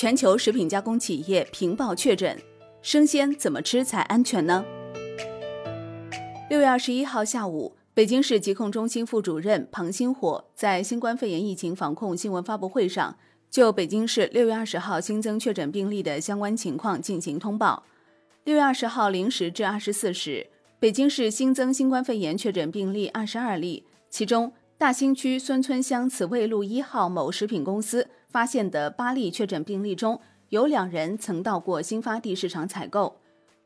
全球食品加工企业频爆确诊，生鲜怎么吃才安全呢？六月二十一号下午，北京市疾控中心副主任庞星火在新冠肺炎疫情防控新闻发布会上，就北京市六月二十号新增确诊病例的相关情况进行通报。六月二十号零时至二十四时，北京市新增新冠肺炎确诊病例二十二例，其中大兴区孙村乡慈卫路一号某食品公司。发现的八例确诊病例中有两人曾到过新发地市场采购。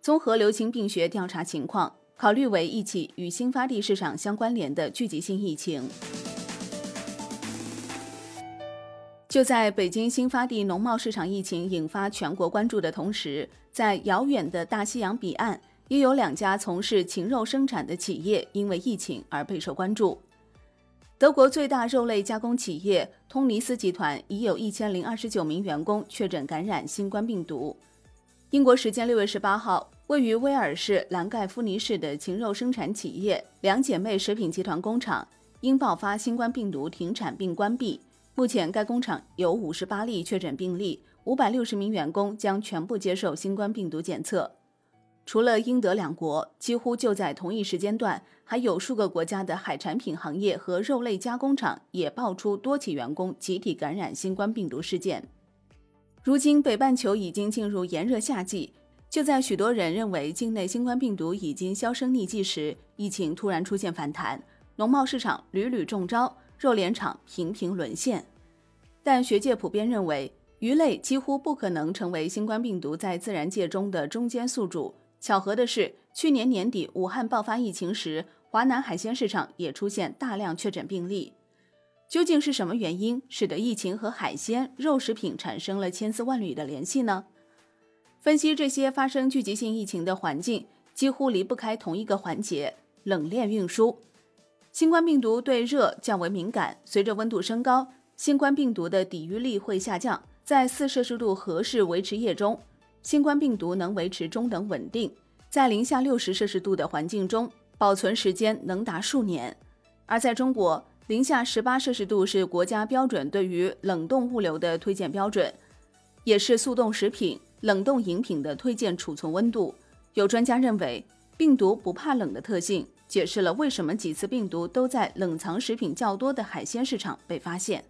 综合流行病学调查情况，考虑为一起与新发地市场相关联的聚集性疫情。就在北京新发地农贸市场疫情引发全国关注的同时，在遥远的大西洋彼岸，也有两家从事禽肉生产的企业因为疫情而备受关注。德国最大肉类加工企业通尼斯集团已有一千零二十九名员工确诊感染新冠病毒。英国时间六月十八号，位于威尔士兰盖夫尼市的禽肉生产企业两姐妹食品集团工厂因爆发新冠病毒停产并关闭。目前，该工厂有五十八例确诊病例，五百六十名员工将全部接受新冠病毒检测。除了英德两国，几乎就在同一时间段，还有数个国家的海产品行业和肉类加工厂也爆出多起员工集体感染新冠病毒事件。如今，北半球已经进入炎热夏季，就在许多人认为境内新冠病毒已经销声匿迹时，疫情突然出现反弹，农贸市场屡屡中招，肉联厂频频沦陷。但学界普遍认为，鱼类几乎不可能成为新冠病毒在自然界中的中间宿主。巧合的是，去年年底武汉爆发疫情时，华南海鲜市场也出现大量确诊病例。究竟是什么原因使得疫情和海鲜、肉食品产生了千丝万缕的联系呢？分析这些发生聚集性疫情的环境，几乎离不开同一个环节——冷链运输。新冠病毒对热较为敏感，随着温度升高，新冠病毒的抵御力会下降，在四摄氏度合适维持液中。新冠病毒能维持中等稳定，在零下六十摄氏度的环境中保存时间能达数年。而在中国，零下十八摄氏度是国家标准对于冷冻物流的推荐标准，也是速冻食品、冷冻饮品的推荐储存温度。有专家认为，病毒不怕冷的特性解释了为什么几次病毒都在冷藏食品较多的海鲜市场被发现。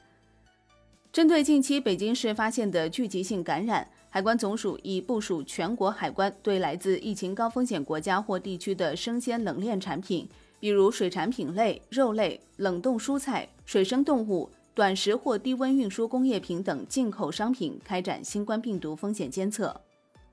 针对近期北京市发现的聚集性感染。海关总署已部署全国海关对来自疫情高风险国家或地区的生鲜冷链产品，比如水产品类、肉类、冷冻蔬菜、水生动物、短时或低温运输工业品等进口商品开展新冠病毒风险监测。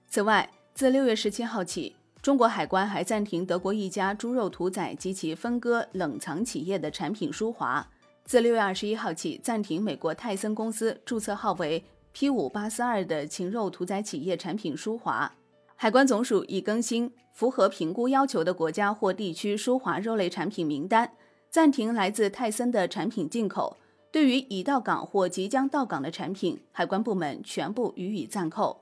此外，自六月十七号起，中国海关还暂停德国一家猪肉屠宰及其分割冷藏企业的产品输华。自六月二十一号起，暂停美国泰森公司注册号为。P 五八四二的禽肉屠宰企业产品输华，海关总署已更新符合评估要求的国家或地区输华肉类产品名单，暂停来自泰森的产品进口。对于已到港或即将到港的产品，海关部门全部予以暂扣。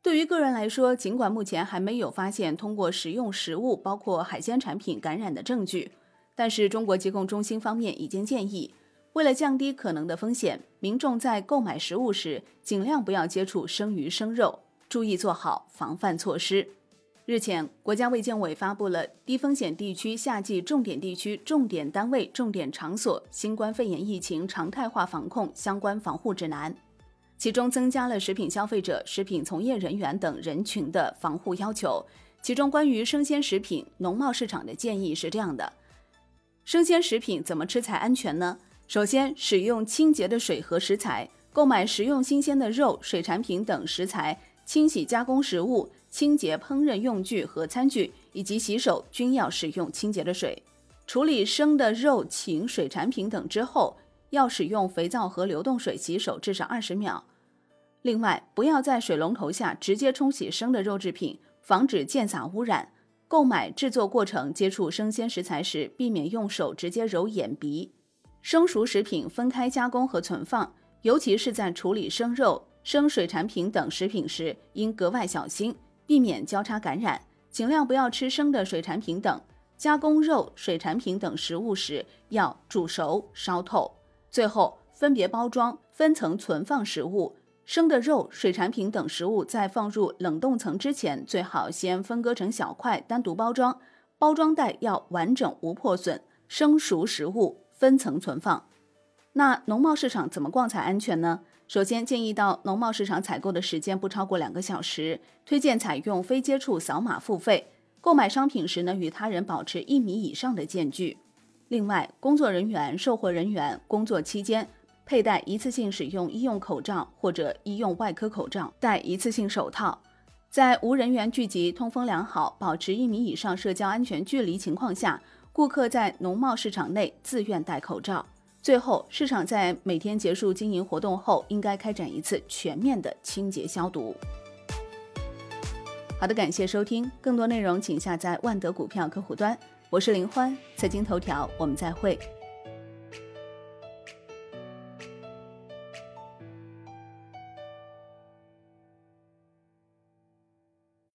对于个人来说，尽管目前还没有发现通过食用食物，包括海鲜产品感染的证据，但是中国疾控中心方面已经建议。为了降低可能的风险，民众在购买食物时尽量不要接触生鱼生肉，注意做好防范措施。日前，国家卫健委发布了低风险地区夏季重点地区、重点单位、重点场所新冠肺炎疫情常态化防控相关防护指南，其中增加了食品消费者、食品从业人员等人群的防护要求。其中，关于生鲜食品、农贸市场的建议是这样的：生鲜食品怎么吃才安全呢？首先，使用清洁的水和食材，购买食用新鲜的肉、水产品等食材，清洗加工食物，清洁烹饪用具和餐具，以及洗手均要使用清洁的水。处理生的肉、禽、水产品等之后，要使用肥皂和流动水洗手至少二十秒。另外，不要在水龙头下直接冲洗生的肉制品，防止溅洒污染。购买制作过程接触生鲜食材时，避免用手直接揉眼鼻。生熟食品分开加工和存放，尤其是在处理生肉、生水产品等食品时，应格外小心，避免交叉感染。尽量不要吃生的水产品等。加工肉、水产品等食物时，要煮熟、烧透。最后，分别包装、分层存放食物。生的肉、水产品等食物在放入冷冻层之前，最好先分割成小块，单独包装，包装袋要完整无破损。生熟食物分层存放。那农贸市场怎么逛才安全呢？首先建议到农贸市场采购的时间不超过两个小时，推荐采用非接触扫码付费。购买商品时呢，与他人保持一米以上的间距。另外，工作人员、售货人员工作期间佩戴一次性使用医用口罩或者医用外科口罩，戴一次性手套。在无人员聚集、通风良好、保持一米以上社交安全距离情况下，顾客在农贸市场内自愿戴口罩。最后，市场在每天结束经营活动后，应该开展一次全面的清洁消毒。好的，感谢收听，更多内容请下载万德股票客户端。我是林欢，财经头条，我们再会。